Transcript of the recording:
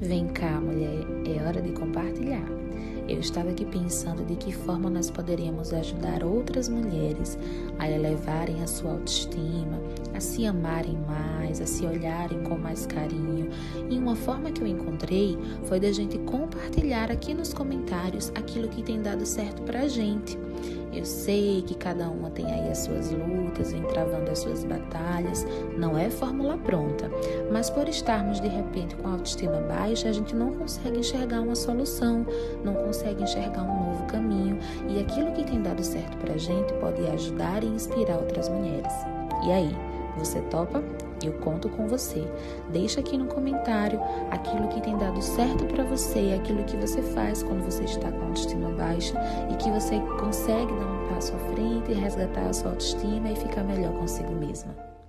Vem cá, mulher, é hora de compartilhar. Eu estava aqui pensando de que forma nós poderíamos ajudar outras mulheres a elevarem a sua autoestima, a se amarem mais, a se olharem com mais carinho. E uma forma que eu encontrei foi da gente compartilhar aqui nos comentários aquilo que tem dado certo pra gente. Eu sei que cada uma tem aí as suas lutas, vem travando as suas batalhas, não é fórmula pronta, mas por estarmos de repente com a autoestima baixa, a gente não consegue enxergar uma solução, não consegue enxergar um novo caminho e aquilo que tem dado certo pra gente pode ajudar e inspirar outras mulheres. E aí, você topa? Eu conto com você. Deixa aqui no comentário aquilo que tem dado certo para você, aquilo que você faz quando você está com autoestima baixa e que você consegue dar um passo à frente, resgatar a sua autoestima e ficar melhor consigo mesma.